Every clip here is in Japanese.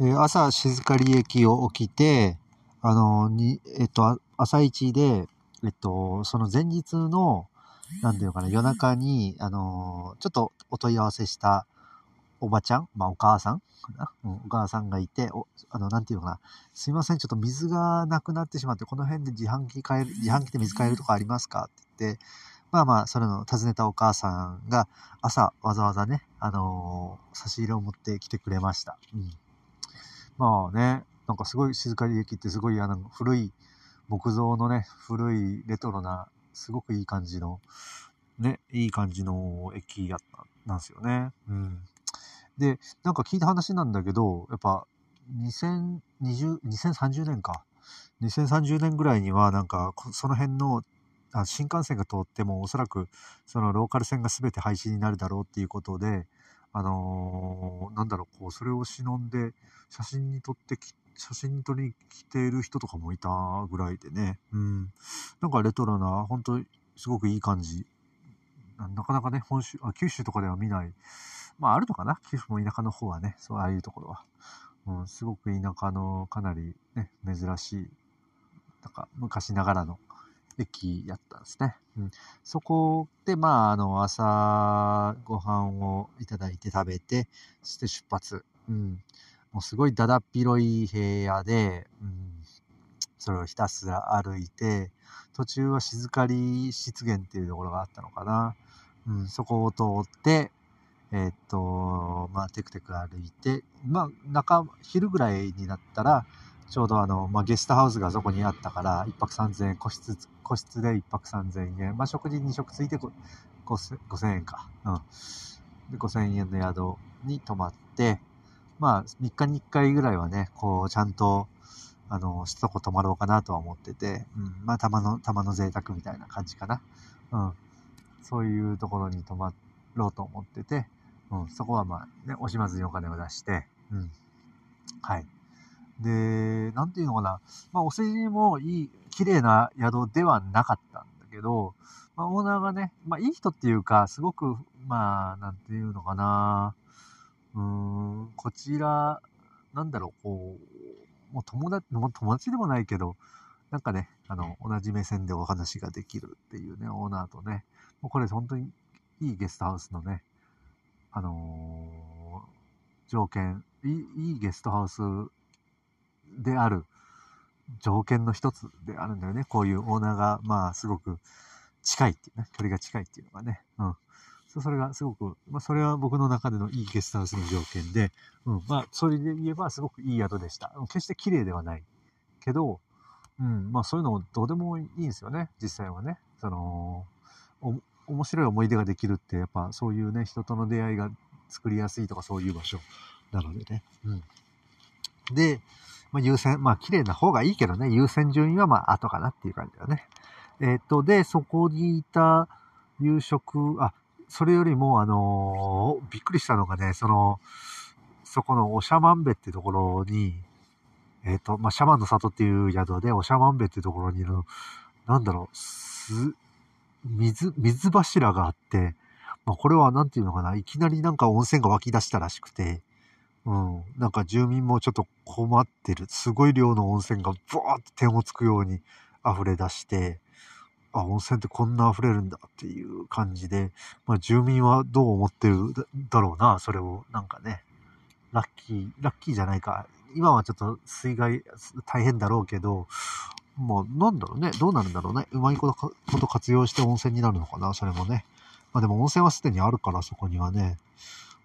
朝静かり駅を起きて、あの、に、えっと、朝一で、えっと、その前日の、なんていうかな、夜中に、あの、ちょっとお問い合わせしたおばちゃん、まあお母さんかな、うん、お母さんがいて、お、あの、なんていうのかな、すいません、ちょっと水がなくなってしまって、この辺で自販機買える、自販機で水買えるとかありますか？って言って、まあまあ、それの尋ねたお母さんが朝わざわざね、あの差し入れを持ってきてくれました。うん。まあね、なんかすごい静かり駅ってすごいあの古い木造のね、古いレトロな、すごくいい感じの、ね、いい感じの駅やった、なんですよね。うん。で、なんか聞いた話なんだけど、やっぱ2020、2030年か。2030年ぐらいには、なんか、その辺のあ新幹線が通っても、おそらく、そのローカル線が全て廃止になるだろうっていうことで、あのーなんだろう、こう、それを忍んで、写真に撮ってき、写真に撮りに来ている人とかもいたぐらいでね。うん。なんかレトロな、本当すごくいい感じ。なかなかね、本州、あ、九州とかでは見ない。まあ、あるのかな？九州も田舎の方はね、そう、ああいうところは。うん、すごく田舎のかなりね、珍しい、なんか昔ながらの駅やったんですね。うん。そこで、まあ、あの、朝ご飯をいただいて食べて、そして出発。うん。もうすごいだだっ広い部屋で、うん。それをひたすら歩いて、途中は静かり湿原っていうところがあったのかな。うん、そこを通って、えーっと、まあ、テクテク歩いて、まあ、中、昼ぐらいになったら、ちょうどあの、まあ、ゲストハウスがそこにあったから、一泊三千円、個室、個室で一泊三千円。まあ、食事二食ついて五千円か。うん。で、5000円の宿に泊まって、まあ、3日に1回ぐらいはね、こう、ちゃんと、あの、しとこ泊まろうかなとは思ってて、うん。まあ、たまの、たまの贅沢みたいな感じかな。うん。そういうところに泊まろうと思ってて、うん。そこはまあ、ね、惜しまずにお金を出して、うん。はい。で、なんていうのかな。まあ、お世辞もいい、綺麗な宿ではなかったんだけど、まあ、オーナーがね、まあ、いい人っていうか、すごく、まあ、なんていうのかな。うーん、こちら、なんだろう、こう、もう友達、もう友達でもないけど、なんかね、あの、同じ目線でお話ができるっていうね、オーナーとね、もうこれ本当にいいゲストハウスのね、あのー条件、いい、いいゲストハウスである条件の一つであるんだよね。こういうオーナーが、まあ、すごく近いっていうね、距離が近いっていうのがね。うん。それがすごく、まあ、それは僕の中でのいいゲストハウスの条件で、うん。まあ、それで言えばすごくいい宿でした。決して綺麗ではない。けど、うん。まあ、そういうのどうでもいいんですよね。実際はね。その、お、面白い思い出ができるって、やっぱそういうね、人との出会いが作りやすいとかそういう場所なのでね。うん。で、まあ、優先、まあ、綺麗な方がいいけどね、優先順位はまあ、後かなっていう感じだね。えっ、と、で、そこにいた夕食、あ、それよりも、あのーびっくりしたのがね、その、そこのおしゃまんべってところに、えっ、と、まあ、シャマンの里っていう宿で、おしゃまんべってところにいる、なんだろう、す、水、水柱があって、まあ、これはなんていうのかな、いきなりなんか温泉が湧き出したらしくて、うん、なんか住民もちょっと困ってる、すごい量の温泉がブワーって点をつくように溢れ出して、あ、温泉ってこんな溢れるんだっていう感じで、まあ住民はどう思ってるだろうな、それを、なんかね、ラッキー、ラッキーじゃないか。今はちょっと水害大変だろうけど、まあなんだろうね、どうなるんだろうね。うまいことこと活用して温泉になるのかな、それもね。まあでも温泉はすでにあるから、そこにはね。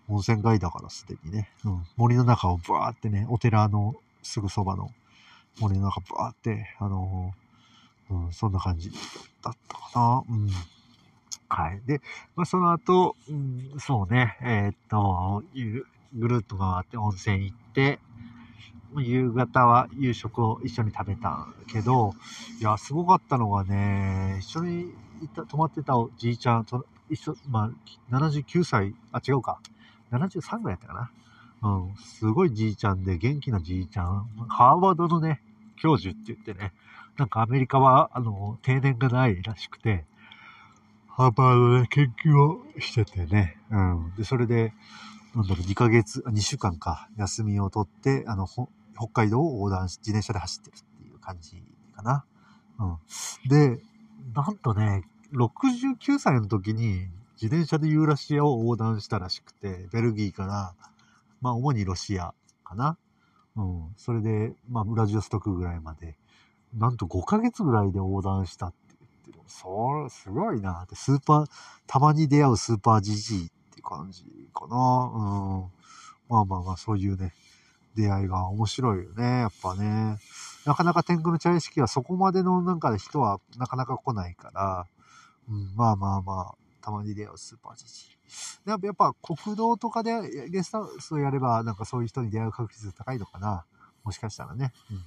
温泉街だからすでにね。うん。森の中をブワーってね、お寺のすぐそばの森の中ブワーって、あのーうん、そんな感じだったかな。うん。はい。で、まあその後、うん、そうね、えーっと、ゆぐるっと回って温泉行って、夕方は夕食を一緒に食べたけど、いや、すごかったのがね、一緒にいた、泊まってたおじいちゃん、その一緒、まあ、79歳、あ、違うか。73ぐらいやったかな。うん、すごいじいちゃんで、元気なじいちゃん。ハーバードのね、教授って言ってね、なんかアメリカは、あの、定年がないらしくて、ハーバードで研究をしててね。うん。で、それで、なんだろう、2ヶ月、2週間か、休みを取って、あの、北海道を横断し、自転車で走ってるっていう感じかな。うん。で、なんとね、69歳の時に自転車でユーラシアを横断したらしくて、ベルギーから、まあ主にロシアかな。うん。それで、まあウラジオストクぐらいまで、なんと5ヶ月ぐらいで横断したって言ってる。それ、すごいなって、スーパー、たまに出会うスーパージジイって感じかな。うん。まあまあまあ、そういうね、出会いが面白いよね、やっぱね。なかなか天空の茶屋敷はそこまでのなんか人はなかなか来ないから、うん、まあまあまあ、たまに出会うスーパージジイ。やっぱ、国道とかでゲストハウスをやれば、なんかそういう人に出会う確率高いのかな。もしかしたらね。うん。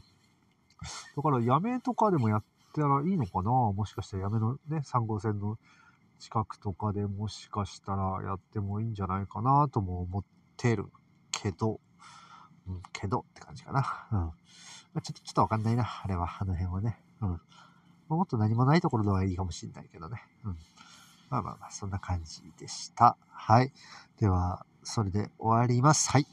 だから、やめとかでもやったらいいのかなもしかしたらやめのね、3号線の近くとかでもしかしたらやってもいいんじゃないかなとも思ってるけど、うん、けどって感じかな。うん。ちょっと、ちょっとわかんないな。あれは、あの辺はね。うん。もっと何もないところではいいかもしんないけどね。うん。まあまあまあ、そんな感じでした。はい。では、それで終わります。はい。